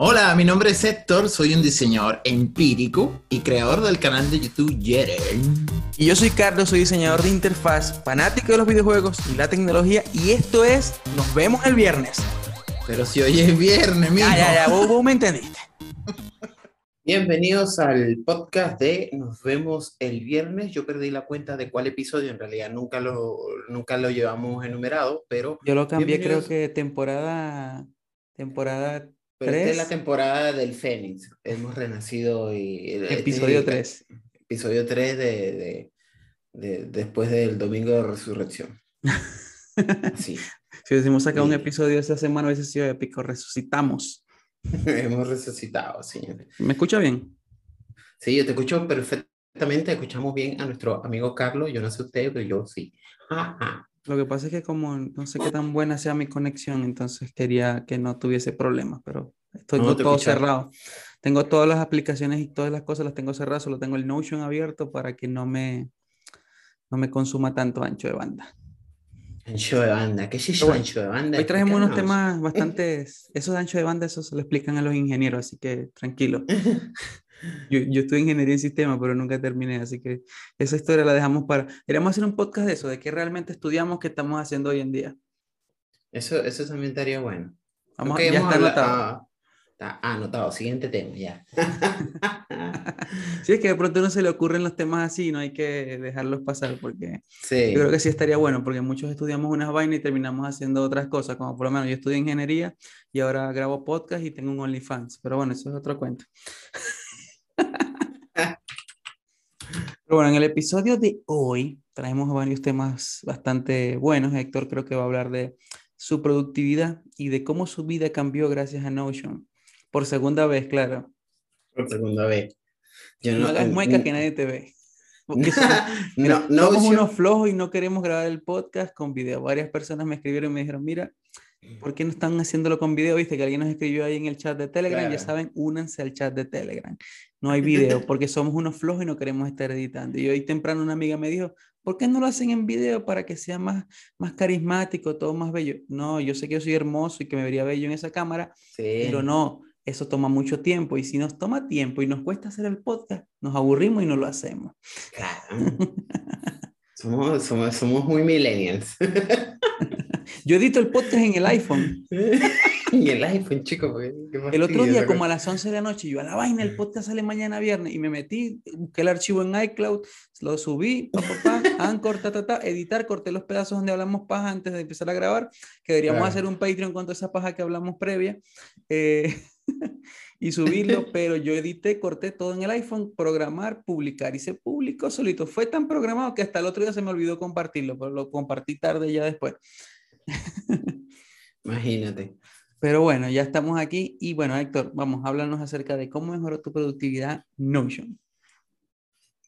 Hola, mi nombre es Héctor, soy un diseñador empírico y creador del canal de YouTube Yeren. Y yo soy Carlos, soy diseñador de interfaz, fanático de los videojuegos y la tecnología, y esto es Nos vemos el viernes. Pero si hoy es viernes, mijo. Ya, ya, ya, vos, vos me entendiste. Bienvenidos al podcast de Nos vemos el viernes. Yo perdí la cuenta de cuál episodio, en realidad nunca lo, nunca lo llevamos enumerado, pero... Yo lo cambié, creo que temporada, temporada Pero esta es 3, la temporada del Fénix. Hemos renacido y... este es episodio el- 3. Episodio 3 de, de- de- después del domingo de resurrección. Sí, Si hubiésemos sacado un Sí. episodio esta semana, hubiese sido épico. Resucitamos. hemos resucitado, señores. ¿Me escucha bien? Sí, yo te escucho perfectamente, escuchamos bien a nuestro amigo Carlos, yo no sé usted, pero yo sí. Ajá. Lo que pasa es que como no sé qué tan buena sea mi conexión, entonces quería que no tuviese problemas, pero estoy No, todo cerrado. Tengo todas las aplicaciones y todas las cosas las tengo cerradas, solo tengo el Notion abierto para que no me, no me consuma tanto ancho de banda. Ancho de banda, ¿qué es eso bueno, ancho de banda? Hoy trajimos unos temas bastante... Esos de ancho de banda, eso se lo explican a los ingenieros, así que tranquilo. Yo, yo estudié ingeniería en sistema, pero nunca terminé, así que esa historia la dejamos para... Queríamos hacer un podcast de eso, de qué realmente estudiamos, qué estamos haciendo hoy en día. Eso, eso también estaría bueno. Vamos, Ok, ya hemos está anotado. ah, está anotado, siguiente tema, ya. Sí, es que de pronto no se le ocurren los temas así, no hay que dejarlos pasar, porque Sí, yo creo que sí estaría bueno, porque muchos estudiamos unas vainas y terminamos haciendo otras cosas, como por lo menos yo estudié ingeniería y ahora grabo podcast y tengo un OnlyFans, pero bueno, eso es otro cuento. Pero bueno, en el episodio de hoy traemos varios temas bastante buenos. Héctor creo que va a hablar de su productividad y de cómo su vida cambió gracias a Notion. Por segunda vez, claro. por segunda vez. Yo No hagas eh, mueca mm, que nadie te ve. Porque somos, no, no, somos unos flojos y no queremos grabar el podcast con video. Varias personas me escribieron y me dijeron, mira, ¿por qué no están haciéndolo con video? Viste que alguien nos escribió ahí en el chat de Telegram. Ya saben, únanse al chat de Telegram. No hay video porque somos unos flojos y no queremos estar editando. Y hoy temprano una amiga me dijo, ¿por qué no lo hacen en video para que sea más, más carismático, todo más bello? No, yo sé que yo soy hermoso y que me vería bello en esa cámara, Sí. pero no, eso toma mucho tiempo y si nos toma tiempo y nos cuesta hacer el podcast, nos aburrimos y no lo hacemos. Claro. Somos, somos, somos muy millennials. Yo edito el podcast en el iPhone. y el iPhone, chico, El otro día, como a las 11 de la noche, yo a la vaina, el podcast sale mañana viernes y me metí, busqué el archivo en iCloud, lo subí, Anchor, ta, ta, ta, editar, corté los pedazos donde hablamos paja antes de empezar a grabar, que deberíamos Claro. hacer un Patreon con toda esa paja que hablamos previa. eh, y subirlo, pero yo edité, corté todo en el iPhone, programar, publicar y se publicó solito. Fue tan programado que hasta el otro día se me olvidó compartirlo, pero lo compartí tarde ya después. Imagínate. Pero bueno, ya estamos aquí y bueno, Héctor, vamos, háblanos acerca de cómo mejoró tu productividad Notion.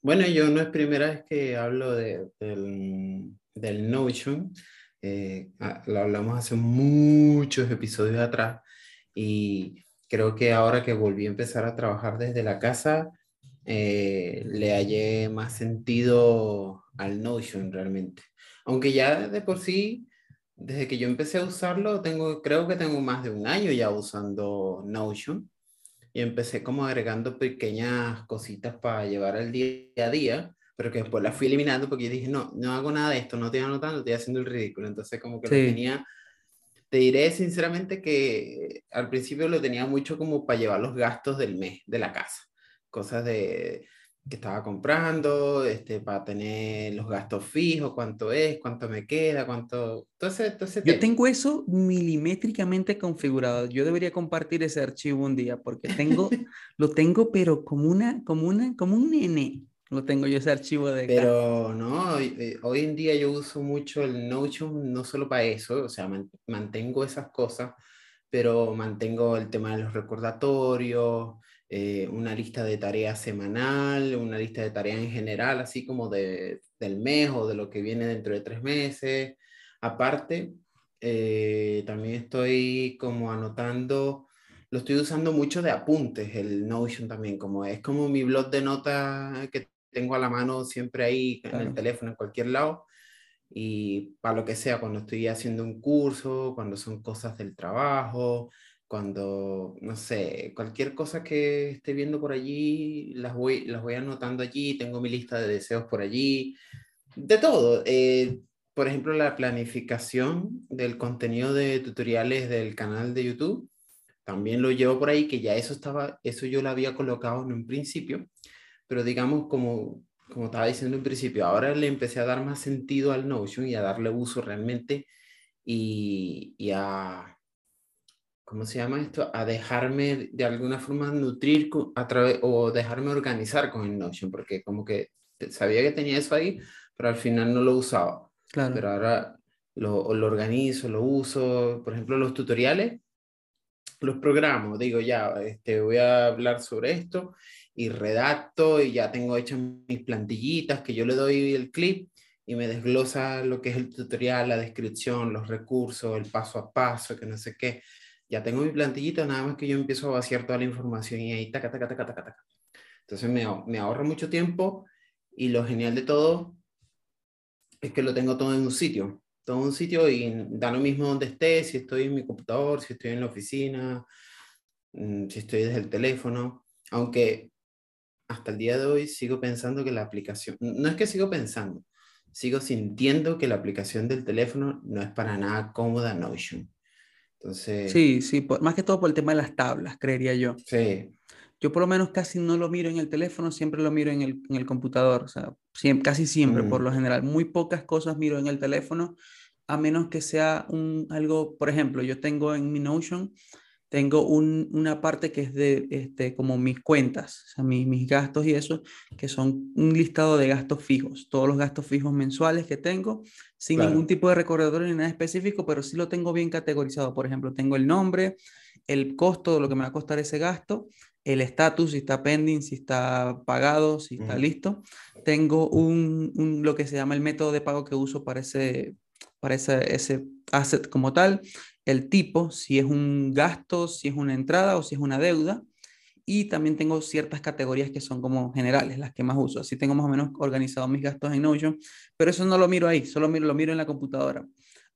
Bueno, yo no es primera vez que hablo de, del, del Notion. eh, lo hablamos hace muchos episodios atrás y creo que ahora que volví a empezar a trabajar desde la casa, eh, le hallé más sentido al Notion realmente. Aunque ya de por sí, desde que yo empecé a usarlo, tengo, creo que tengo más de un año ya usando Notion y empecé como agregando pequeñas cositas para llevar al día a día, pero que después las fui eliminando porque yo dije, no, no hago nada de esto, no estoy anotando, estoy haciendo el ridículo. Entonces como que lo Sí. tenía, te diré sinceramente que al principio lo tenía mucho como para llevar los gastos del mes de la casa, cosas de que estaba comprando, este, para tener los gastos fijos, cuánto es, cuánto me queda, cuánto... Entonces, entonces Yo tengo eso milimétricamente configurado. Yo debería compartir ese archivo un día porque tengo, lo tengo, pero como una, como una, como un nene. Lo tengo yo ese archivo de acá. Pero no, hoy, eh, hoy en día yo uso mucho el Notion no solo para eso, o sea, man- mantengo esas cosas, pero mantengo el tema de los recordatorios, eh, una lista de tareas semanal, una lista de tareas en general, así como de, del mes o de lo que viene dentro de tres meses. Aparte, eh, también estoy como anotando, lo estoy usando mucho de apuntes, el Notion también, como es como mi blog de notas que tengo a la mano siempre ahí en Claro. el teléfono, en cualquier lado. Y para lo que sea, cuando estoy haciendo un curso, cuando son cosas del trabajo, cuando, no sé, cualquier cosa que esté viendo por allí, las voy, las voy anotando allí, tengo mi lista de deseos por allí, de todo. Eh, por ejemplo, la planificación del contenido de tutoriales del canal de YouTube, también lo llevo por ahí, que ya eso estaba, eso yo lo había colocado en un principio, pero digamos como, como estaba diciendo en principio, ahora le empecé a dar más sentido al Notion y a darle uso realmente y, y a ¿cómo se llama esto? A dejarme de alguna forma nutrir a través o dejarme organizar con el Notion, porque como que sabía que tenía eso ahí, pero al final no lo usaba. Claro. Pero ahora lo, lo organizo, lo uso, por ejemplo, los tutoriales, los programo, digo ya, este, voy a hablar sobre esto y redacto y ya tengo hechas mis plantillitas que yo le doy el clip y me desglosa lo que es el tutorial, la descripción, los recursos, el paso a paso, que no sé qué ya tengo mi plantillita, nada más que yo empiezo a vaciar toda la información y ahí taca, taca, taca, taca, taca. Entonces me, me ahorro mucho tiempo y lo genial de todo es que lo tengo todo en un sitio, todo en un sitio y da lo mismo donde esté, si estoy en mi computador, si estoy en la oficina, mm, si estoy desde el teléfono, aunque hasta el día de hoy sigo pensando que la aplicación, no es que sigo pensando, sigo sintiendo que la aplicación del teléfono no es para nada cómoda Notion. Sí, sí, más que todo por el tema de las tablas, creería yo. Sí. Yo por lo menos casi no lo miro en el teléfono, siempre lo miro en el, en el computador, o sea, casi siempre, por mm. lo general. Muy pocas cosas miro en el teléfono, a menos que sea un, algo, por ejemplo, yo tengo en mi Notion tengo una parte que es de este, como mis cuentas, o sea, mis, mis, gastos y eso, que son un listado de gastos fijos, todos los gastos fijos mensuales que tengo, sin ningún tipo de recordatorio ni nada específico, pero sí lo tengo bien categorizado. Por ejemplo, tengo el nombre, el costo de lo que me va a costar ese gasto, el estatus, si está pending, si está pagado, si está listo. Tengo un, un, lo que se llama el método de pago que uso para ese, para ese, ese asset como tal el tipo, si es un gasto, si es una entrada o si es una deuda. Y también tengo ciertas categorías que son como generales, las que más uso. Así tengo más o menos organizado mis gastos en Notion, pero eso no lo miro ahí, solo miro, lo miro en la computadora.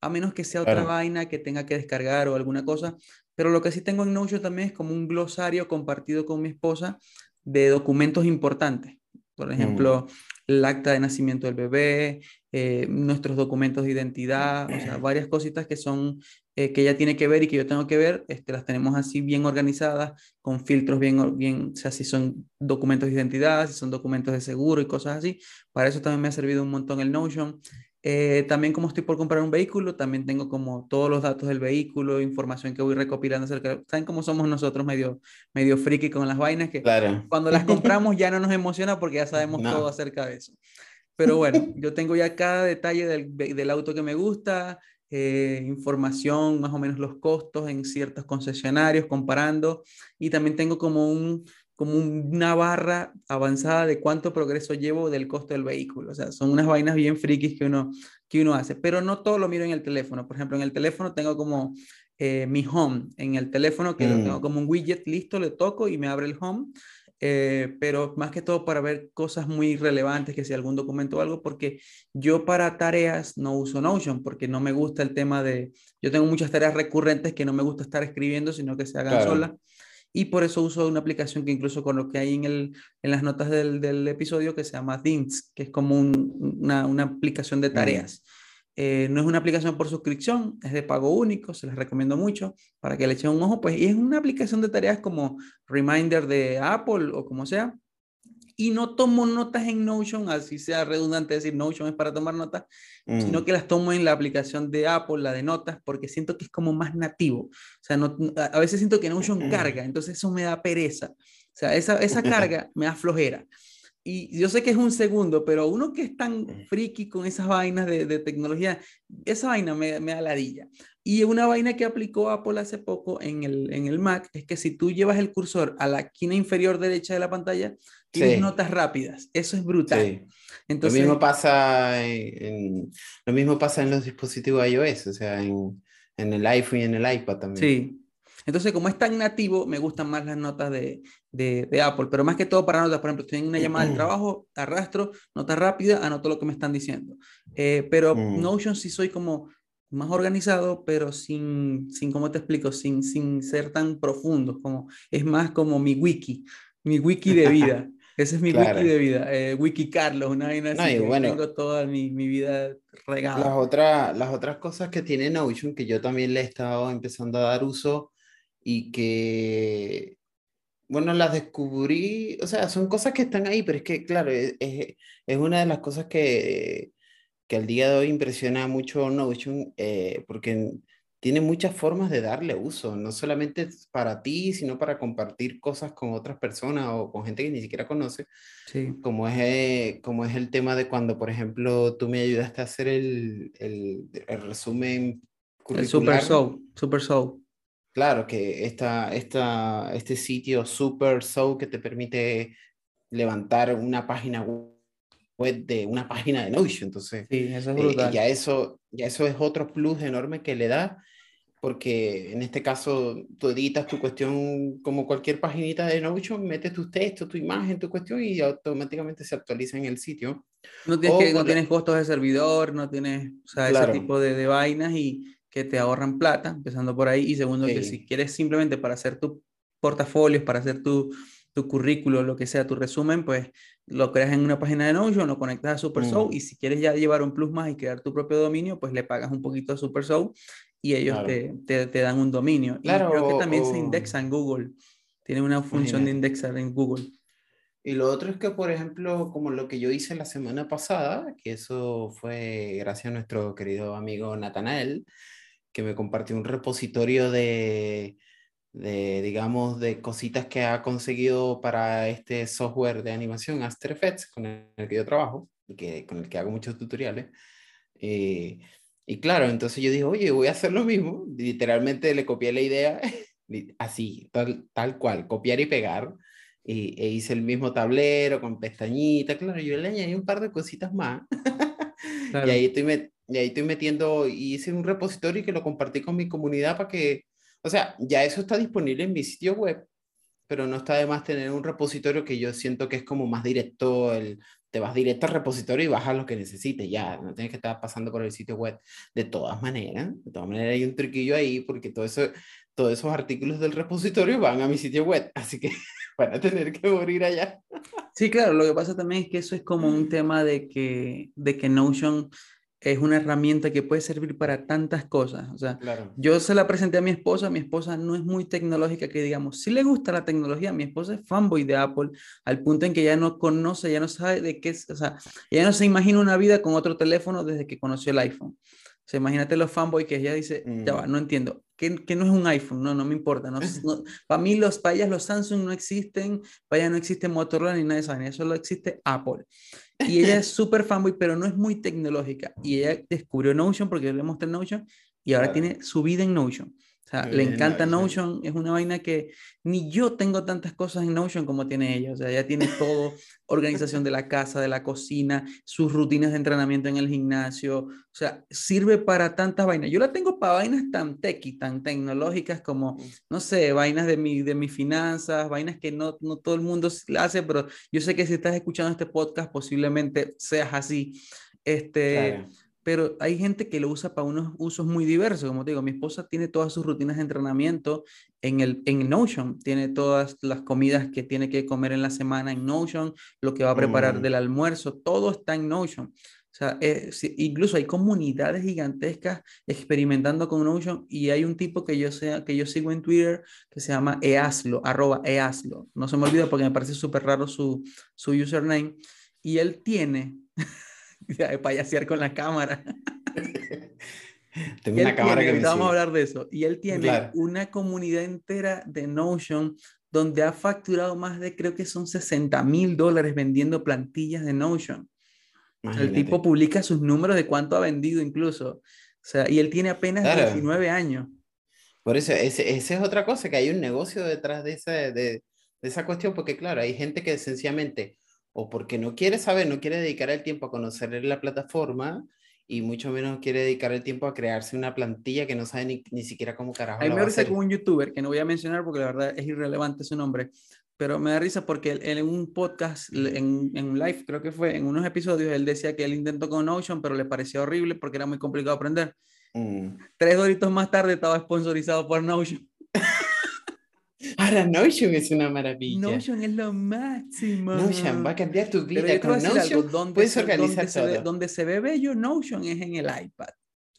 A menos que sea otra vaina que tenga que descargar o alguna cosa. Pero lo que sí tengo en Notion también es como un glosario compartido con mi esposa de documentos importantes. Por ejemplo. El acta de nacimiento del bebé, eh, nuestros documentos de identidad, o sea, varias cositas que son eh, que ella tiene que ver y que yo tengo que ver, este, las tenemos así bien organizadas, con filtros bien, bien, o sea, si son documentos de identidad, si son documentos de seguro y cosas así. Para eso también me ha servido un montón el Notion. Eh, también como estoy por comprar un vehículo, también tengo como todos los datos del vehículo, información que voy recopilando acerca ¿Saben cómo somos nosotros medio, medio friki con las vainas? Que claro. cuando las compramos ya no nos emociona porque ya sabemos todo acerca de eso. Pero bueno, yo tengo ya cada detalle del, del auto que me gusta, eh, información, más o menos los costos en ciertos concesionarios, comparando. Y también tengo como, un, como una barra avanzada de cuánto progreso llevo del costo del vehículo. O sea, son unas vainas bien frikis que uno, que uno hace. Pero no todo lo miro en el teléfono. Por ejemplo, en el teléfono tengo como eh, mi home. En el teléfono que lo tengo mm. como un widget listo, le toco y me abre el home. Eh, pero más que todo para ver cosas muy relevantes, que sea algún documento o algo, porque yo para tareas no uso Notion, porque no me gusta el tema de, yo tengo muchas tareas recurrentes que no me gusta estar escribiendo, sino que se hagan solas. Y por eso uso una aplicación que incluso con lo que hay en, el, en las notas del, del episodio que se llama Things, que es como una, una, aplicación de tareas. Eh, no es una aplicación por suscripción, es de pago único, se les recomiendo mucho para que le echen un ojo, pues, y es una aplicación de tareas como Reminder de Apple o como sea. Y no tomo notas en Notion, así sea redundante decir Notion es para tomar notas, sino mm. que las tomo en la aplicación de Apple, la de notas, porque siento que es como más nativo. O sea, no, a veces siento que Notion carga, entonces eso me da pereza. O sea, esa, esa carga me da flojera. Y yo sé que es un segundo, pero uno que es tan friki con esas vainas de, de tecnología, esa vaina me, me da ladilla. Y una vaina que aplicó Apple hace poco en el, en el Mac es que si tú llevas el cursor a la esquina inferior derecha de la pantalla, tienes notas rápidas. Eso es brutal. Entonces, lo, mismo pasa en, lo mismo pasa en los dispositivos iOS, o sea, en, en el iPhone y en el iPad también. Sí, entonces, como es tan nativo, me gustan más las notas de, de, Apple, pero más que todo para notas, por ejemplo, estoy en una llamada de trabajo, arrastro, nota rápida, anoto lo que me están diciendo. Eh, pero mm. Notion sí soy como, más organizado, pero sin, sin ¿cómo te explico? Sin, sin ser tan profundo, como, es más como mi wiki, mi wiki de vida. Ese es mi wiki de vida, eh, Wiki Carlos, una vaina así. tengo toda mi, mi, vida regada. Las, otras las otras cosas que tiene Notion, que yo también le he estado empezando a dar uso y que, bueno, las descubrí, o sea, son cosas que están ahí, pero es que, claro, es, es una de las cosas que, que al día de hoy impresiona mucho Notion, eh, porque tiene muchas formas de darle uso, no solamente para ti, sino para compartir cosas con otras personas o con gente que ni siquiera conoce, sí. como, es, eh, como es el tema de cuando, por ejemplo, tú me ayudaste a hacer el, el, el resumen curricular. El Super Show, Super Show. Claro, que esta, esta, este sitio Super Show que te permite levantar una página web de una página de Notion. Entonces, sí, eso es brutal. ya, eso, ya eso es otro plus enorme que le da porque en este caso tú editas tu cuestión como cualquier paginita de Notion, metes tus textos, tu imagen, tu cuestión y automáticamente se actualiza en el sitio. No tienes, que, no tienes costos de servidor, no tienes o sea, ese tipo de, de, vainas y que te ahorran plata, empezando por ahí. Y segundo, que si quieres simplemente para hacer tu portafolios, para hacer tu, tu currículo, lo que sea, tu resumen, pues lo creas en una página de Notion, lo conectas a SuperShow mm. y si quieres ya llevar un plus más y crear tu propio dominio, pues le pagas un poquito a SuperShow y ellos te, te, dan un dominio. Claro, y creo que también se indexa en Google. Tiene una función de indexar en Google. Y lo otro es que, por ejemplo, como lo que yo hice la semana pasada, que eso fue gracias a nuestro querido amigo Natanael, que me compartió un repositorio de, de, digamos, de cositas que ha conseguido para este software de animación After Effects, con el que yo trabajo, y que, con el que hago muchos tutoriales. Eh, y claro, entonces yo dije, oye, voy a hacer lo mismo. Literalmente le copié la idea así, tal, tal cual, copiar y pegar. Y, e hice el mismo tablero con pestañita, claro, yo le añadí un par de cositas más. y, ahí estoy y ahí estoy metiendo, y hice un repositorio que lo compartí con mi comunidad para que, o sea, ya eso está disponible en mi sitio web, pero no está de más tener un repositorio que yo siento que es como más directo, el, te vas directo al repositorio y bajas lo que necesites, ya, no tienes que estar pasando por el sitio web. De todas maneras, de todas maneras hay un truquillo ahí porque todo eso, todos esos artículos del repositorio van a mi sitio web, así que van a tener que morir allá. Sí, claro, lo que pasa también es que eso es como un tema de que, de que Notion es una herramienta que puede servir para tantas cosas. O sea, yo se la presenté a mi esposa, mi esposa no es muy tecnológica, que digamos, si le gusta la tecnología, mi esposa es fanboy de Apple, al punto en que ya no conoce, ya no sabe de qué es, o sea, ella no se imagina una vida con otro teléfono desde que conoció el iPhone. O sea, imagínate los fanboys que ella dice, ya va, mm. no entiendo, que, que, no es un iPhone, no, no me importa. No, para mí los, para los Samsung no existen, para ella no existe Motorola ni nada de eso, eso solo existe Apple. Y ella es súper fanboy, pero no es muy tecnológica. Y ella descubrió Notion porque yo le mostré Notion y ahora tiene su vida en Notion. Sea, le encanta Notion, es una vaina que ni yo tengo tantas cosas en Notion como tiene ella. O sea, ella tiene todo, organización de la casa, de la cocina, sus rutinas de entrenamiento en el gimnasio. O sea, sirve para tantas vainas. Yo la tengo para vainas tan techy, tan tecnológicas como, no sé, vainas de, mi, de mis finanzas, vainas que no, no todo el mundo hace, pero yo sé que si estás escuchando este podcast posiblemente seas así. Este, pero hay gente que lo usa para unos usos muy diversos. Como te digo, mi esposa tiene todas sus rutinas de entrenamiento en, el, en Notion, tiene todas las comidas que tiene que comer en la semana en Notion, lo que va a preparar mm. del almuerzo, todo está en Notion. O sea, eh, incluso hay comunidades gigantescas experimentando con Notion y hay un tipo que yo, sea, que yo sigo en Twitter que se llama Easlo, arroba Easlo. No se me olvida porque me parece súper raro su, su username. Y él tiene de payasear con la cámara. Tengo una cámara que Vamos a hablar de eso. Y él tiene una comunidad entera de Notion donde ha facturado más de, creo que son 60 mil dólares vendiendo plantillas de Notion. El tipo publica sus números de cuánto ha vendido incluso. O sea, y él tiene apenas 19 años. Por eso, esa es otra cosa, que hay un negocio detrás de esa, de, de esa cuestión, porque claro, hay gente que sencillamente o porque no quiere saber, no quiere dedicar el tiempo a conocer la plataforma y mucho menos quiere dedicar el tiempo a crearse una plantilla que no sabe ni, ni siquiera cómo carajo. A mí me da risa con un youtuber que no voy a mencionar porque la verdad es irrelevante su nombre, pero me da risa porque en un podcast, en, en un live creo que fue, en unos episodios, él decía que él intentó con Notion, pero le parecía horrible porque era muy complicado aprender. Mm. Tres doritos más tarde estaba sponsorizado por Notion. Ahora Notion es una maravilla. Notion es lo máximo. Notion va a cambiar tu Pero vida. yo Con decir algo, Notion donde puedes se, organizar donde se ve, todo. donde se ve bello Notion es en el iPad.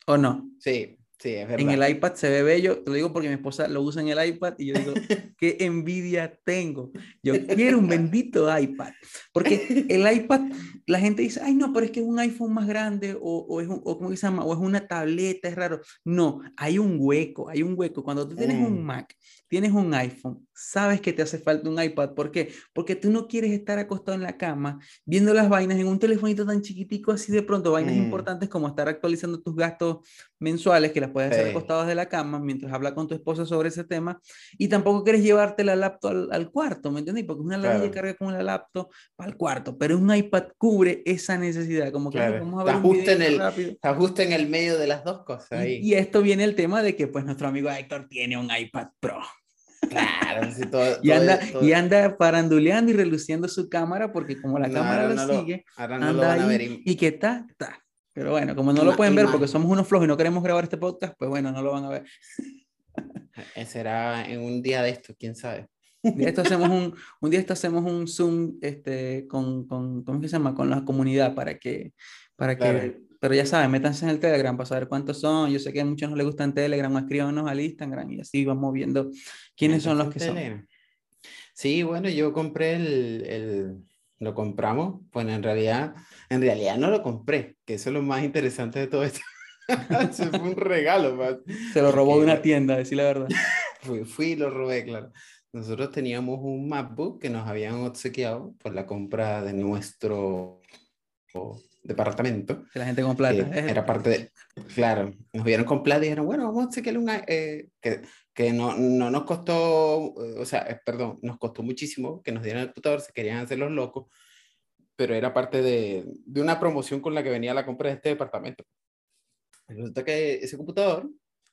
¿O no? Sí, sí, es verdad. En el iPad se ve bello, te lo digo porque mi esposa lo usa en el iPad y yo digo, qué envidia tengo. Yo quiero un bendito iPad. Porque el iPad, la gente dice, ay no, pero es que es un iPhone más grande o, o es, un, o, ¿cómo se llama? o es una tableta, es raro. No, hay un hueco, hay un hueco. Cuando tú tienes un Mm. Mac, tienes un iPhone, sabes que te hace falta un iPad. ¿Por qué? Porque tú no quieres estar acostado en la cama viendo las vainas en un telefonito tan chiquitico así de pronto, vainas Mm. importantes como estar actualizando tus gastos mensuales que las puedes hacer Sí. acostados de la cama mientras habla con tu esposa sobre ese tema y tampoco quieres llevarte la laptop al, al cuarto, ¿me entiendes? Porque es una ladilla Claro. carga con la laptop el cuarto, pero un iPad cubre esa necesidad, como que "Ay, Claro. vamos a ver un ajusta en el- rápido. Está justo en el medio de las dos cosas Y, ahí. y esto viene el tema de que pues nuestro amigo Héctor tiene un iPad Pro Claro, sí, todo- y todo- anda, todo- y anda paranduleando y reluciendo su cámara porque como la No, cámara lo no lo- sigue, lo anda a ahí ver. y- y que está, está. Pero bueno, como no lo pueden ver porque somos unos flojos y no queremos grabar este podcast, pues bueno, no lo van a ver. eh, Será en un día de esto, quién sabe. Un día esto hacemos un, un día esto hacemos un Zoom este, con, con, ¿cómo se llama? Con la comunidad para que, para que, Claro. pero ya saben, métanse en el Telegram para saber cuántos son. Yo sé que a muchos no les gustan Telegram, o escríbanos al Instagram y así vamos viendo quiénes son los que son. Sí, bueno, yo compré el, el- lo compramos, bueno, en realidad, en realidad no lo compré, que eso es lo más interesante de todo esto. Eso fue un regalo, man. Se lo robó de una tienda, decir la verdad. Fui, fui y lo robé, claro. Nosotros teníamos un MacBook que nos habían obsequiado por la compra de nuestro departamento. Que la gente con plata. que Es- era parte de, claro, nos vieron con plata y dijeron, bueno, vamos a obsequiarle un, i- eh, que, que no, no nos costó, eh, o sea, eh, perdón, nos costó muchísimo que nos dieran el computador, se querían hacer los locos, pero era parte de, de una promoción con la que venía la compra de este departamento. Resulta que ese computador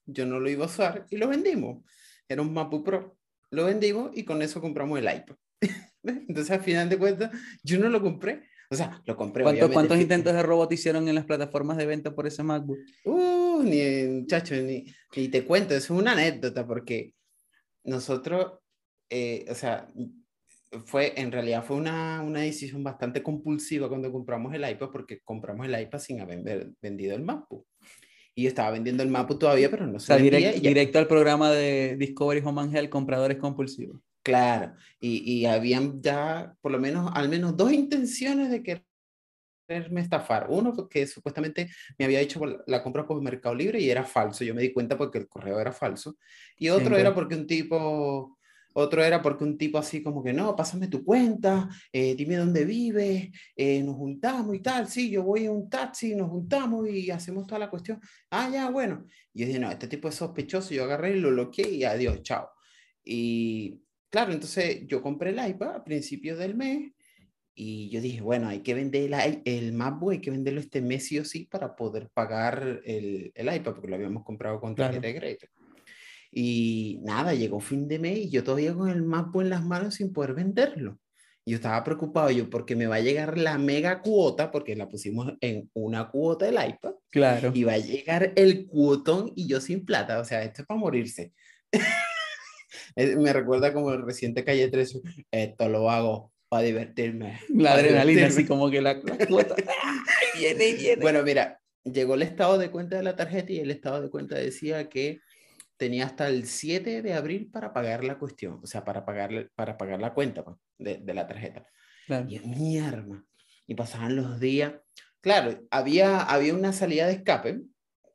yo no lo iba a usar y lo vendimos. Era un MacBook Pro. Lo vendimos y con eso compramos el iPad. Entonces, al final de cuentas, yo no lo compré. O sea, lo compré. ¿Cuántos, obviamente, cuántos intentos de robot hicieron en las plataformas de venta por ese MacBook? Uh, ni, muchacho, ni, ni te cuento, es una anécdota porque nosotros, eh, o sea, fue, en realidad fue una, una decisión bastante compulsiva cuando compramos el iPad porque compramos el iPad sin haber vendido el MacBook. Y yo estaba vendiendo el MacBook todavía, pero no O se sea, vendía direct- directo al programa de Discovery Home Health, compradores compulsivos. Claro, y, y habían ya por lo menos, al menos dos intenciones de quererme estafar. Uno, porque supuestamente me había hecho la compra por Mercado Libre y era falso. Yo me di cuenta porque el correo era falso. Y otro era porque un tipo, otro era porque un tipo así como que, no, pásame tu cuenta, eh, dime dónde vives, eh, nos juntamos y tal. Sí, yo voy en un taxi, nos juntamos y hacemos toda la cuestión. Ah, ya, bueno. Y yo dije, no, este tipo es sospechoso. Yo agarré y lo bloqueé y adiós, chao. Y claro, entonces yo compré el iPad a principios del mes y yo dije, bueno, hay que vender el, el MacBook, hay que venderlo este mes sí o sí para poder pagar el, el iPad, porque lo habíamos comprado con Claro. tarjeta de crédito. Y nada, llegó fin de mes y yo todavía con el MacBook en las manos sin poder venderlo. Yo estaba preocupado yo porque me va a llegar la mega cuota, porque la pusimos en una cuota del iPad, Claro. y va a llegar el cuotón y yo sin plata. O sea, esto es para morirse. Eh, Me recuerda como el reciente Calle 13, esto lo hago para divertirme. La pa' adrenalina, así divertirme". como que la, la cuota. viene y viene. Bueno, mira, llegó el estado de cuenta de la tarjeta y el estado de cuenta decía que tenía hasta el 7 de abril para pagar la cuestión, o sea, para pagar, para pagar la cuenta pues, de, de la tarjeta. Claro. Y mi arma. Y pasaban los días. Claro, había, había una salida de escape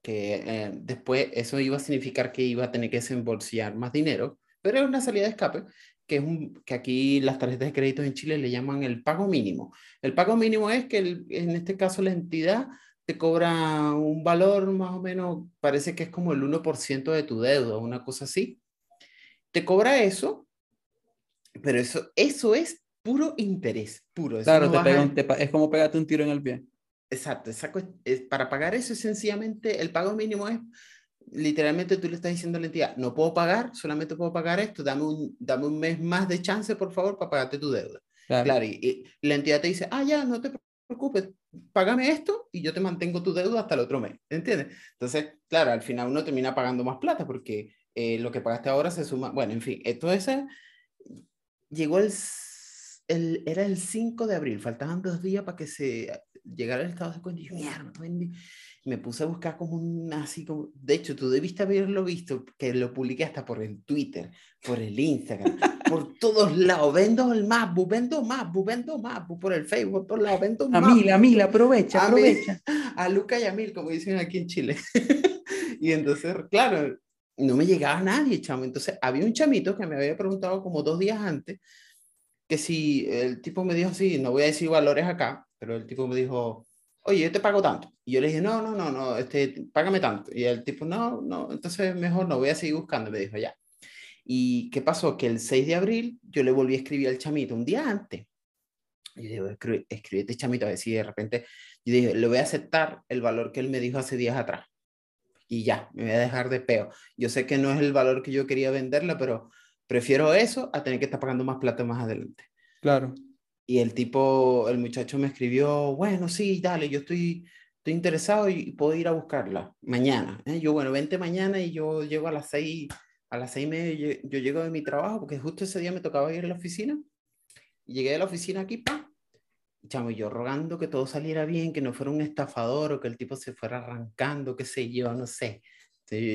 que eh, después eso iba a significar que iba a tener que desembolsillar más dinero, pero era una salida de escape que es un, que aquí las tarjetas de crédito en Chile le llaman el pago mínimo. El pago mínimo es que el- en este caso la entidad te cobra un valor más o menos, parece que es como el 1% de tu deuda, una cosa así. Te cobra eso, pero eso, eso es puro interés, puro. eso Claro, no te pega un- te es como pegarte un tiro en el pie. Exacto, es, para pagar eso es sencillamente, el pago mínimo es, literalmente tú le estás diciendo a la entidad, no puedo pagar, solamente puedo pagar esto, dame un, dame un mes más de chance, por favor, para pagarte tu deuda. Claro. Claro, y, y la entidad te dice, ah, ya, no te preocupes, págame esto y yo te mantengo tu deuda hasta el otro mes, ¿entiendes? Entonces, claro, al final uno termina pagando más plata porque eh, lo que pagaste ahora se suma, bueno, en fin, esto ese llegó el, el, era el 5 de abril, faltaban dos días para que se llegara el estado de cuenta y mierda, me puse a buscar como un así como, de hecho, tú debiste haberlo visto, que lo publiqué hasta por el Twitter, por el Instagram, por todos lados, vendo el MacBook, vendo MacBook, vendo MacBook, por el Facebook, por la vendo A mil, a mil, aprovecha, aprovecha. A, Luca y a mil, como dicen aquí en Chile. y entonces, claro, no me llegaba nadie, chamo. Entonces, había un chamito que me había preguntado como dos días antes, que si el tipo me dijo así, no voy a decir valores acá, pero el tipo me dijo, oye, yo te pago tanto. Y yo le dije, no, no, no, no, este, págame tanto. Y el tipo, no, no, entonces mejor no, voy a seguir buscando. Me dijo, ya. ¿Y qué pasó? Que el 6 de abril yo le volví a escribir al chamito un día antes. Y yo digo, escribe, este chamito a ver si de repente, yo dije, le voy a aceptar el valor que él me dijo hace días atrás. Y ya, me voy a dejar de peo. Yo sé que no es el valor que yo quería venderla, pero prefiero eso a tener que estar pagando más plata más adelante. Claro. Y el tipo, el muchacho me escribió, bueno, sí, dale, yo estoy, estoy interesado y puedo ir a buscarla mañana. ¿eh? Yo, bueno, vente mañana y yo llego a las seis, a las seis y media, yo, llego de mi trabajo, porque justo ese día me tocaba ir a la oficina. Y llegué a la oficina aquí, pa, chamo, yo rogando que todo saliera bien, que no fuera un estafador o que el tipo se fuera arrancando, qué sé yo, no sé.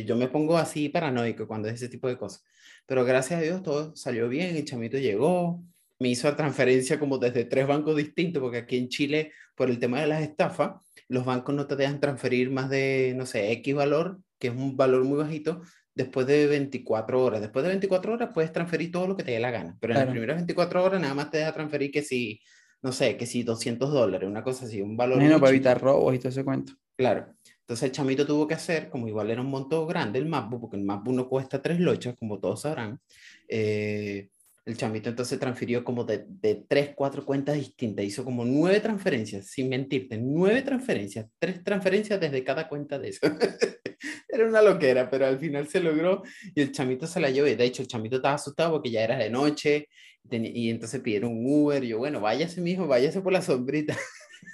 yo me pongo así paranoico cuando es ese tipo de cosas. Pero gracias a Dios todo salió bien, el chamito llegó, me hizo la transferencia como desde tres bancos distintos, porque aquí en Chile, por el tema de las estafas, los bancos no te dejan transferir más de, no sé, X valor, que es un valor muy bajito, después de 24 horas. Después de 24 horas puedes transferir todo lo que te dé la gana, pero en las primeras 24 horas nada más te deja transferir que si, no sé, que si 200 dólares, una cosa así, un valor. No, para evitar robos y todo ese cuento. Claro. Entonces el chamito tuvo que hacer, como igual era un monto grande el MacBook, porque el MacBook no cuesta tres lochas, como todos sabrán, eh, el chamito entonces transfirió como de, de tres, cuatro cuentas distintas, hizo como nueve transferencias, sin mentirte, nueve transferencias, tres transferencias desde cada cuenta de eso. era una loquera, pero al final se logró y el chamito se la llevó. de hecho, el chamito estaba asustado porque ya era de noche y entonces pidieron un Uber. Y yo, bueno, váyase, mijo, váyase por la sombrita.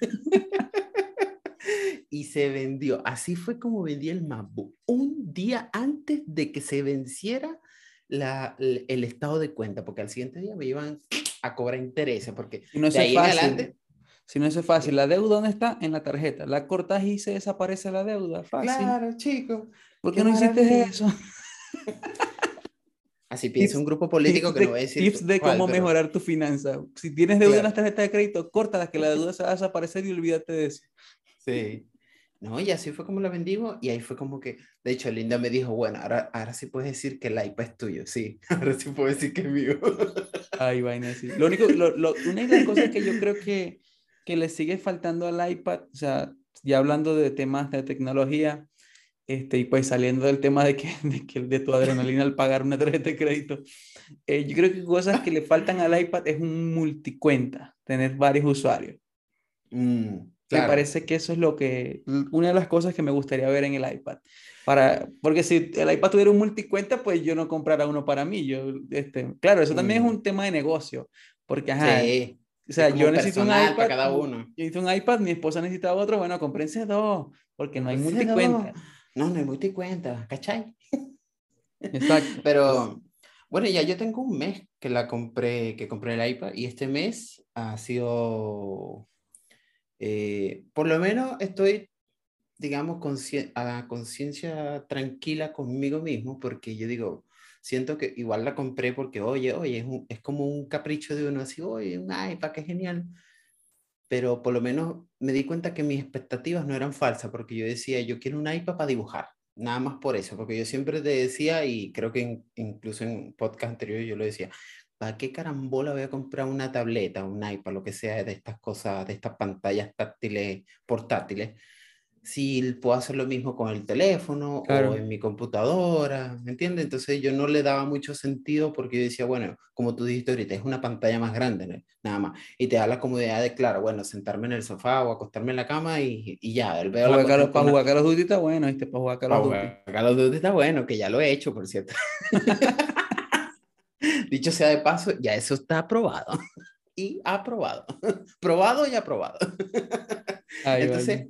y se vendió. Así fue como vendí el MacBook. Un día antes de que se venciera la, el estado de cuenta, porque al siguiente día me iban a cobrar intereses, porque si no de ahí fácil, adelante... Si no es fácil, la deuda ¿dónde está? En la tarjeta. La cortas y se desaparece la deuda. Fácil. Claro, chico. ¿Por qué no hiciste eso? Así piensa un grupo político que no va a decir. Tips de cómo mejorar tu finanza. Si tienes deuda en la tarjeta de crédito, córtala, que la deuda se va a desaparecer y olvídate de eso. Sí. No, y así fue como la vendimos y ahí fue como que, de hecho, Linda me dijo, bueno, ahora, ahora sí puedes decir que el iPad es tuyo, sí, ahora sí puedo decir que es mío. Ay, vaina, sí. Lo único, lo, lo, una de las cosas que yo creo que, que le sigue faltando al iPad, o sea, ya hablando de temas de tecnología, este, y pues saliendo del tema de que, de, que, de tu adrenalina al pagar una tarjeta de crédito, eh, yo creo que cosas que le faltan al iPad es un multicuenta, tener varios usuarios. Mm. Me parece que eso es lo que, una de las cosas que me gustaría ver en el iPad. Para, porque si el iPad tuviera un multicuenta, pues yo no comprara uno para mí. Yo, este, claro, eso también es mm. un tema de negocio. Porque, ajá, sí. o sea, yo necesito un iPad. Para cada uno. Yo necesito un iPad, mi esposa necesitaba otro. Bueno, comprense dos, porque no hay multicuenta. No, no hay multicuenta, ¿cachai? Exacto. Pero, bueno, ya yo tengo un mes que la compré, que compré el iPad y este mes ha sido eh, por lo menos estoy, digamos, a conciencia tranquila conmigo mismo, porque yo digo, siento que igual la compré porque, oye, oye, es, es como un capricho de uno, así, oye, un iPad, qué genial. Pero por lo menos me di cuenta que mis expectativas no eran falsas, porque yo decía, yo quiero un iPad para dibujar, nada más por eso, porque yo siempre te decía, y creo que incluso en podcast anterior yo lo decía, ¿para qué carambola voy a comprar una tableta, un iPad, lo que sea de estas cosas, de estas pantallas táctiles, portátiles? Si puedo hacer lo mismo con el teléfono o en mi computadora, ¿me entiendes? Entonces yo no le daba mucho sentido porque yo decía, bueno, como tú dijiste ahorita, es una pantalla más grande, nada más. Y te da la comodidad de, claro, bueno, sentarme en el sofá o acostarme en la cama y, y ya. El veo para, para jugar a los Duty está bueno, ¿viste? Para jugar a los Duty. Para jugar Duty está bueno, que ya lo he hecho, por cierto. Dicho sea de paso, ya eso está aprobado. y aprobado. Probado y aprobado. Entonces,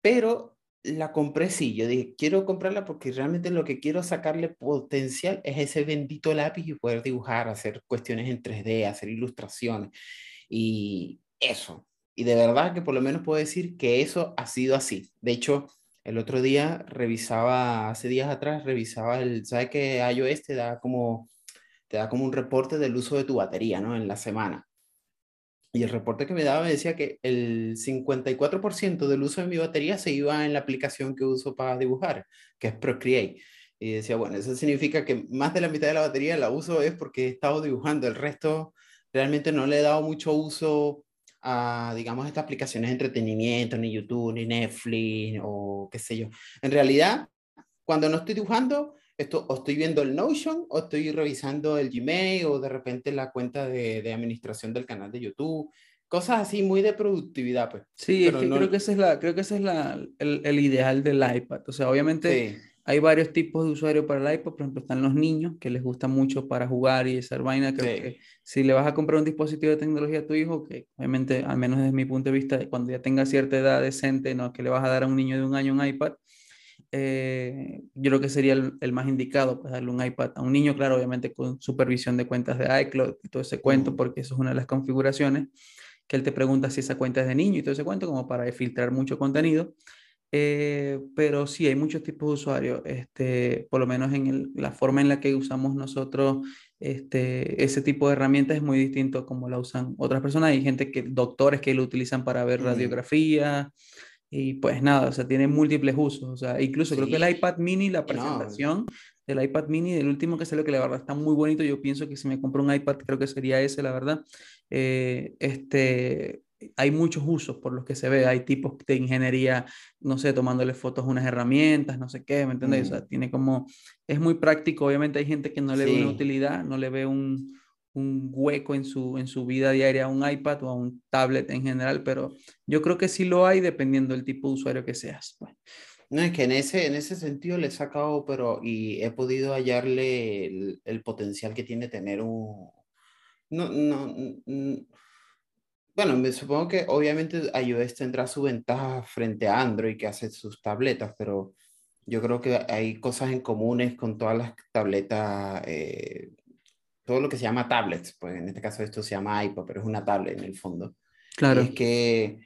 pero la compré sí, yo dije, quiero comprarla porque realmente lo que quiero sacarle potencial es ese bendito lápiz y poder dibujar, hacer cuestiones en 3D, hacer ilustraciones y eso. Y de verdad que por lo menos puedo decir que eso ha sido así. De hecho, el otro día revisaba, hace días atrás, revisaba el, ¿sabes que iOS te da como, te da como un reporte del uso de tu batería, ¿no? En la semana. Y el reporte que me daba me decía que el 54% del uso de mi batería se iba en la aplicación que uso para dibujar, que es Procreate. Y decía, bueno, eso significa que más de la mitad de la batería la uso es porque he estado dibujando. El resto realmente no le he dado mucho uso a, digamos, estas aplicaciones de entretenimiento, ni YouTube, ni Netflix, o qué sé yo. En realidad, cuando no estoy dibujando, esto, o estoy viendo el Notion, o estoy revisando el Gmail, o de repente la cuenta de, de administración del canal de YouTube. Cosas así muy de productividad, pues. Sí, es que creo que ese es, la, creo que ese es la, el, el, ideal del iPad. O sea, obviamente hay varios tipos de usuarios para el iPad. Por ejemplo, están los niños que les gusta mucho para jugar y esa vaina. Creo que si le vas a comprar un dispositivo de tecnología a tu hijo, que obviamente, al menos desde mi punto de vista, cuando ya tenga cierta edad decente, no que le vas a dar a un niño de un año un iPad, eh, yo creo que sería el, más indicado, pues darle un iPad a un niño, claro, obviamente con supervisión de cuentas de iCloud y todo ese cuento, porque eso es una de las configuraciones que él te pregunta si esa cuenta es de niño y todo ese cuento, como para filtrar mucho contenido. Eh, pero sí, hay muchos tipos de usuarios, este, por lo menos en la forma en la que usamos nosotros este, ese tipo de herramientas es muy distinto como la usan otras personas. Hay gente que, doctores que lo utilizan para ver radiografía, y pues nada, o sea, tiene múltiples usos. O sea, incluso creo que el iPad mini, la presentación del iPad mini, del último que salió, que la verdad está muy bonito. Yo pienso que si me compro un iPad, creo que sería ese, la verdad. Eh, este, hay muchos usos por los que se ve. Hay tipos de ingeniería, no sé, tomándole fotos a unas herramientas, no sé qué, ¿me entiendes? O sea, tiene como, es muy práctico. Obviamente hay gente que no le ve una utilidad, no le ve un, un hueco en su, en su vida diaria a un iPad o a un tablet en general, pero yo creo que sí lo hay dependiendo del tipo de usuario que seas. Pues. No, es que en ese, en ese sentido le he sacado, pero y he podido hallarle el, potencial que tiene tener un... No, no, bueno, me supongo que obviamente iOS tendrá su ventaja frente a Android que hace sus tabletas, pero yo creo que hay cosas en comunes con todas las tabletas eh, todo lo que se llama tablets, pues en este caso esto se llama iPad, pero es una tablet en el fondo. Claro. es que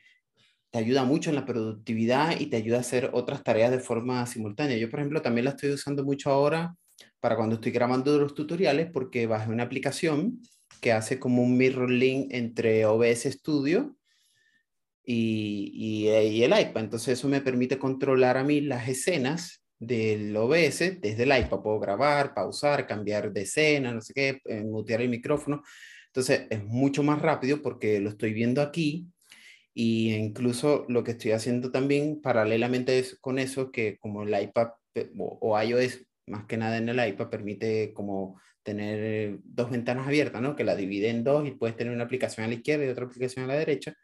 te ayuda mucho en la productividad y te ayuda a hacer otras tareas de forma simultánea. Yo, por ejemplo, también la estoy usando mucho ahora para cuando estoy grabando los tutoriales porque bajé una aplicación que hace como un mirror link entre OBS Studio y, y, y el iPad. Entonces eso me permite controlar a mí las escenas del OBS desde el iPad. Puedo grabar, pausar, cambiar de escena, no sé qué, eh, mutear el micrófono. Entonces es mucho más rápido porque lo estoy viendo aquí y incluso lo que estoy haciendo también paralelamente con eso, que como el iPad o, iOS más que nada en el iPad permite como tener dos ventanas abiertas, ¿no? Que la divide en dos y puedes tener una aplicación a la izquierda y otra aplicación a la derecha.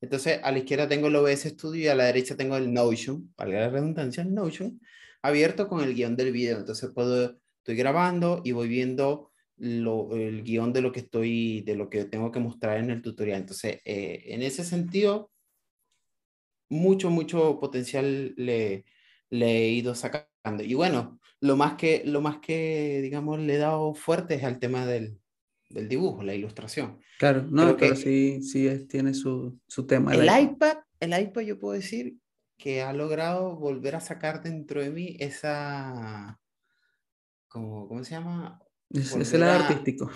Entonces, a la izquierda tengo el OBS Studio y a la derecha tengo el Notion, para la redundancia, el Notion, abierto con el guion del video. Entonces puedo, estoy grabando y voy viendo lo, el guion de lo que estoy, de lo que tengo que mostrar en el tutorial. Entonces, eh, en ese sentido, mucho, mucho potencial le, le he ido sacando. Y bueno, lo más que, lo más que, digamos, le he dado fuerte es al tema del, del dibujo, la ilustración. Claro, no, pero sí, sí es, tiene su, su tema. El, iPad, el iPad yo puedo decir que ha logrado volver a sacar dentro de mí esa, como, ¿cómo se llama? Es, el lado artístico.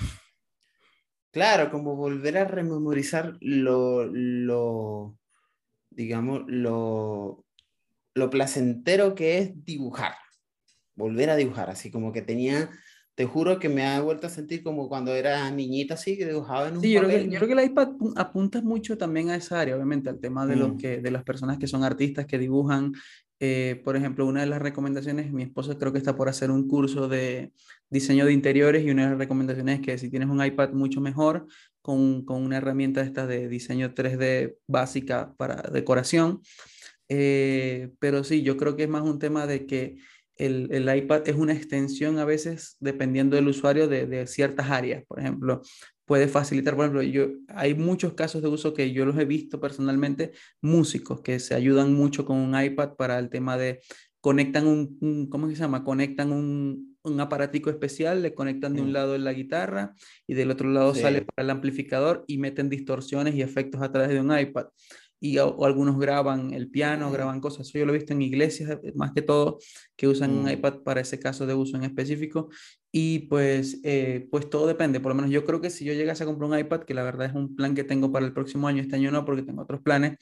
Claro, como volver a rememorizar lo, lo digamos, lo, lo placentero que es dibujar. Volver a dibujar, así como que tenía te juro que me ha vuelto a sentir como cuando era niñita así, que dibujaba en un sí, Yo creo, que, yo creo que el iPad apunta mucho también a esa área, obviamente, al tema de, los mm. que, de las personas que son artistas, que dibujan. Eh, por ejemplo, una de las recomendaciones, mi esposa creo que está por hacer un curso de diseño de interiores y una de las recomendaciones es que si tienes un iPad mucho mejor, con, con una herramienta esta de diseño 3D básica para decoración. Eh, pero sí, yo creo que es más un tema de que el, el, iPad es una extensión a veces, dependiendo del usuario, de, de, ciertas áreas. Por ejemplo, puede facilitar, por ejemplo, yo, hay muchos casos de uso que yo los he visto personalmente, músicos que se ayudan mucho con un iPad para el tema de conectan un, ¿cómo se llama? Conectan un, un, aparatico especial, le conectan de un mm. lado la guitarra y del otro lado sale para el amplificador y meten distorsiones y efectos a través de un iPad. Y o, algunos graban el piano, graban cosas. Eso yo lo he visto en iglesias, eh, más que todo, que usan un mm. iPad para ese caso de uso en específico. Y pues, eh, pues todo depende. Por lo menos yo creo que si yo llegase a comprar un iPad, que la verdad es un plan que tengo para el próximo año, este año no, porque tengo otros planes,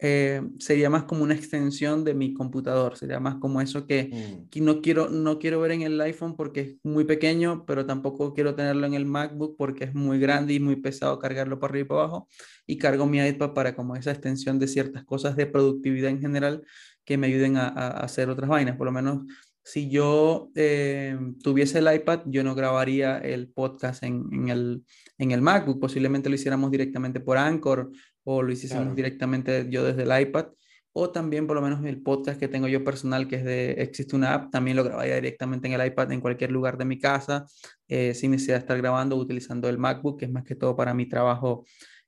eh, sería más como una extensión de mi computador, sería más como eso que, mm. que, no, quiero, no quiero ver en el iPhone porque es muy pequeño, pero tampoco quiero tenerlo en el MacBook porque es muy grande y muy pesado cargarlo para arriba y para abajo, y cargo mi iPad para como esa extensión de ciertas cosas de productividad en general que me ayuden a, a hacer otras vainas, por lo menos si yo eh, tuviese el iPad, yo no grabaría el podcast en, en, el, en, el, MacBook, posiblemente lo hiciéramos directamente por Anchor o lo hiciésemos directamente yo desde el iPad, o también por lo menos el podcast que tengo yo personal, que es de Existe una app, también lo grabaría directamente en el iPad en cualquier lugar de mi casa, eh, sin necesidad de estar grabando utilizando el MacBook, que es más que todo para mi trabajo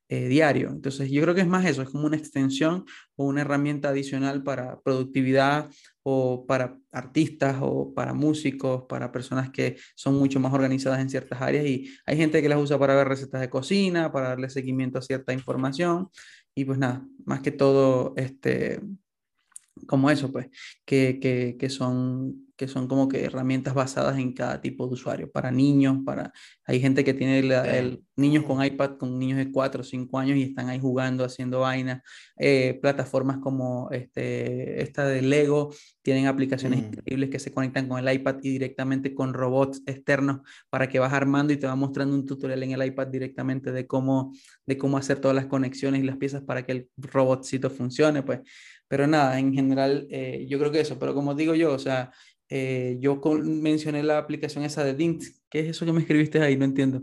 eh, diario. Entonces, yo creo que es más eso, es como una extensión o una herramienta adicional para productividad o para artistas o para músicos, para personas que son mucho más organizadas en ciertas áreas y hay gente que las usa para ver recetas de cocina, para darle seguimiento a cierta información. Y pues nada, más que todo, este, como eso, pues, que, que, que son que son como que herramientas basadas en cada tipo de usuario, para niños, para... Hay gente que tiene el, niños con iPad, con niños de 4 o 5 años y están ahí jugando, haciendo vainas. Eh, plataformas como este, esta de Lego tienen aplicaciones mm. increíbles que se conectan con el iPad y directamente con robots externos para que vas armando y te va mostrando un tutorial en el iPad directamente de cómo, de cómo hacer todas las conexiones y las piezas para que el robotcito funcione, pues. Pero nada, en general, eh, yo creo que eso, pero como digo yo, o sea, eh, yo mencioné la aplicación esa de Dins. ¿Qué es eso que me escribiste ahí? No entiendo.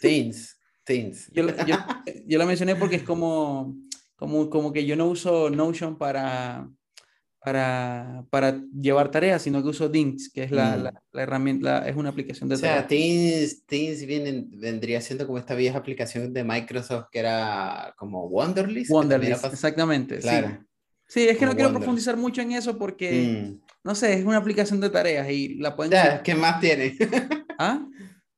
Dins, Dins. Yo, yo, la mencioné porque es como, como, como que yo no uso Notion para, para, para llevar tareas, sino que uso Dins, que es la, mm. la, la herramienta, es una aplicación de O sea, Teams, Teams vendría siendo como esta vieja aplicación de Microsoft que era como Wonderlist. Wonderlist, exactamente. Claro. Sí. Sí, es que no quiero profundizar mucho en eso porque, mm. No sé, es una aplicación de tareas y la pueden... Ya, ¿qué más tiene? ¿Ah?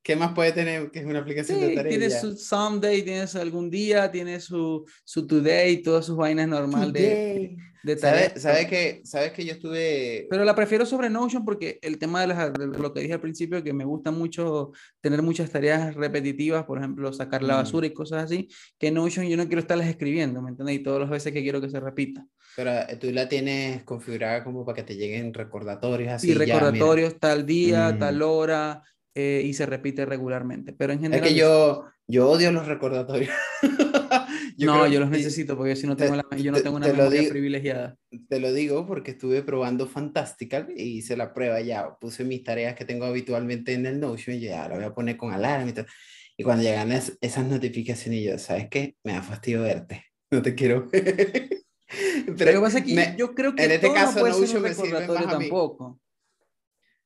¿Qué más puede tener que es una aplicación de tareas? Tiene su someday, tiene su algún día, tiene su, su today, todas sus vainas normal de, de tareas. ¿Sabes que, sabes que yo estuve... Pero la prefiero sobre Notion porque el tema de, las, de, lo que dije al principio, que me gusta mucho tener muchas tareas repetitivas, por ejemplo, sacar la basura y cosas así, que Notion yo no quiero estarlas escribiendo, ¿me entiendes? Y todas las veces que quiero que se repita. Pero eh, tú la tienes configurada como para que te lleguen recordatorios así. Y recordatorios tal día, mm. tal hora, eh, y se repite regularmente. Pero en general... Es que yo, yo odio los recordatorios. no, yo los necesito porque si no tengo la, yo no tengo una memoria privilegiada. Te lo digo porque estuve probando Fantastical y hice la prueba ya. Puse mis tareas que tengo habitualmente en el Notion y ya la voy a poner con alarma y todo. Y cuando llegan esas notificaciones, yo, ¿sabes qué? Me da fastidio verte. No te quiero Pero, pasa que yo creo que en este caso, no puede ser un recordatorio tampoco.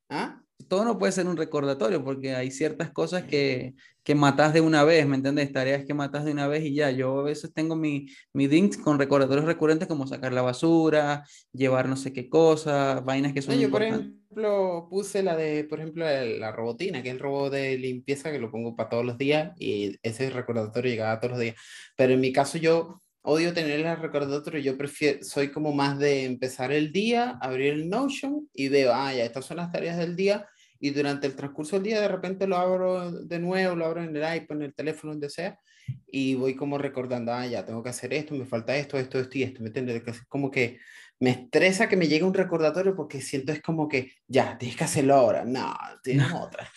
¿Ah? Todo no puede ser un recordatorio porque hay ciertas cosas que, que matas de una vez, ¿me entiendes? Tareas que matas de una vez y ya. Yo a veces tengo mi, mi dinks con recordatorios recurrentes como sacar la basura, llevar no sé qué cosa, vainas que son yo, por ejemplo, puse la de, por ejemplo, la robotina, que es el robot de limpieza que lo pongo para todos los días y ese recordatorio llegaba todos los días. Pero en mi caso yo odio tener el recordatorio, yo prefiero, soy como más de empezar el día, abrir el Notion y veo, ah, ya, estas son las tareas del día y durante el transcurso del día de repente lo abro de nuevo, lo abro en el iPad, en el teléfono, donde sea, y voy como recordando, ah, ya, tengo que hacer esto, me falta esto, esto, esto y esto, ¿me entiendes? Como que me estresa que me llegue un recordatorio porque siento es como que, ya, tienes que hacerlo ahora, no, tienes otra.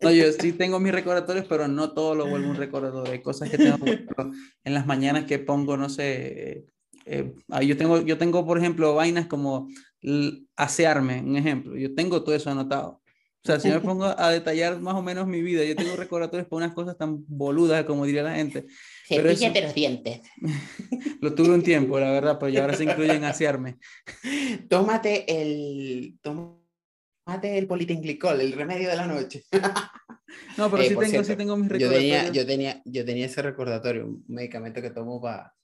No, yo sí tengo mis recordatorios, pero no todo lo vuelvo un recordatorio. Hay cosas que tengo en las mañanas que pongo, no sé, eh, yo, tengo, yo tengo, por ejemplo, vainas como asearme, un ejemplo. Yo tengo todo eso anotado. O sea, si me pongo a detallar más o menos mi vida, yo tengo recordatorios para unas cosas tan boludas, como diría la gente. Eso, los dientes. lo tuve un tiempo, la verdad, pero ya ahora se incluye en asearme. Tómate el, tomate el politinclicol, el remedio de la noche. No, pero Eh, sí, tengo, sí cierto, tengo mis Yo recordatorios. tenía, yo, tenía, yo tenía ese recordatorio, un medicamento que tomo pa-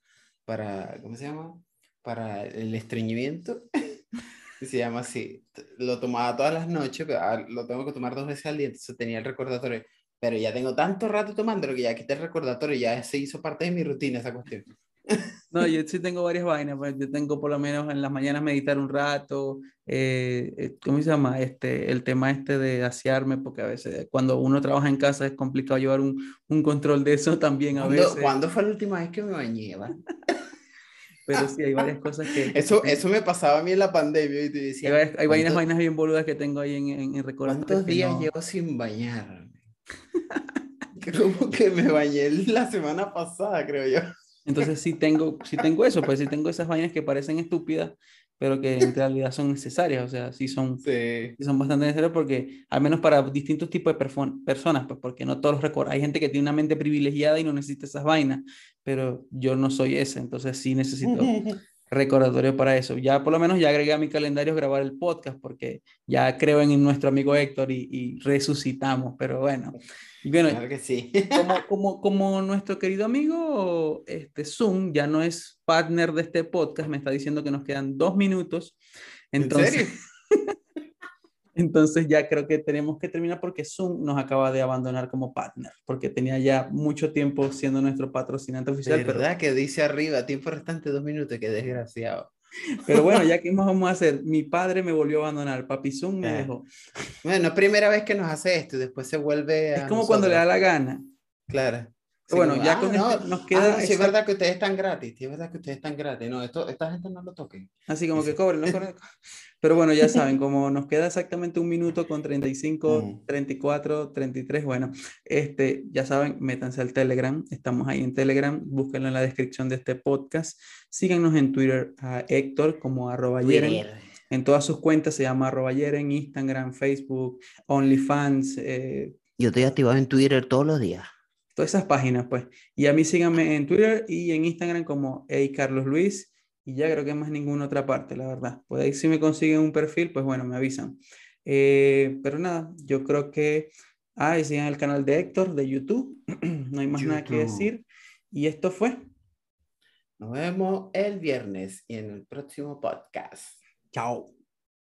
para, ¿cómo se llama? Para el estreñimiento. se llama así. Lo tomaba todas las noches, pero ah, lo tengo que tomar dos veces al día, entonces tenía el recordatorio. Pero ya tengo tanto rato tomándolo que ya quité el recordatorio, ya se hizo parte de mi rutina esa cuestión. No, yo sí tengo varias vainas, pues yo tengo por lo menos en las mañanas meditar un rato, eh, eh, ¿cómo se llama? Este, el tema este de asearme, porque a veces cuando uno trabaja en casa es complicado llevar un, un control de eso también a ¿Cuándo, veces, ¿cuándo fue la última vez que me bañé? va? pero sí, hay varias cosas que... que Eso, sí eso me pasaba a mí en la pandemia y te Hay, decía, varias- hay vainas, ¿cuánto- vainas bien boludas que tengo ahí en, en, en ¿Cuántos que días no- llevo sin bañarme? Como que me bañé la semana pasada, creo yo. Entonces sí tengo, sí tengo eso, pues sí tengo esas vainas que parecen estúpidas, pero que en realidad son necesarias, o sea, sí son, Sí. sí son bastante necesarias porque, al menos para distintos tipos de personas, pues porque no todos los recuerdan. Hay gente que tiene una mente privilegiada y no necesita esas vainas, pero yo no soy ese, entonces sí necesito recordatorio para eso. Ya por lo menos ya agregué a mi calendario grabar el podcast porque ya creo en nuestro amigo Héctor y, y resucitamos, pero bueno. Y bueno, Claro que sí. como, como, como nuestro querido amigo este, Zoom ya no es partner de este podcast, me está diciendo que nos quedan dos minutos. Entonces, ¿En serio? entonces ya creo que tenemos que terminar porque Zoom nos acaba de abandonar como partner, porque tenía ya mucho tiempo siendo nuestro patrocinante oficial. Pero, ¿Verdad que dice arriba, tiempo restante dos minutos? Qué desgraciado. pero bueno, ya que más vamos a hacer, mi padre me volvió a abandonar, papi Zoom me Ah, dejó. Bueno, es primera vez que nos hace esto y después se vuelve Es a como cuando le da nosotros. la gana. Claro. Pero bueno, ya ah, con no, este nos ah, queda no, sí es verdad que ustedes están gratis, sí es verdad que ustedes están gratis. No, esto, esta gente no lo toquen. Así como que cobren, no cobren. Pero bueno, ya saben, como nos queda exactamente un minuto con 35, Mm. 34, 33, bueno, este, ya saben, métanse al Telegram, estamos ahí en Telegram, búsquenlo en la descripción de este podcast, síganos en Twitter a Héctor como arroba en todas sus cuentas se llama arroba Yeren, Instagram, Facebook, OnlyFans, eh, Yo estoy activado en Twitter todos los días. Todas esas páginas, pues. Y a mí síganme en Twitter y en Instagram como Hey Carlos Luis. Y ya creo que más ninguna otra parte, la verdad. Pues ahí si me consiguen un perfil, pues bueno, me avisan. Eh, pero nada, yo creo que... Ah, y sigan el canal de Héctor de YouTube. no hay más nada que decir. Y esto fue. Nos vemos el viernes y en el próximo podcast. Chao.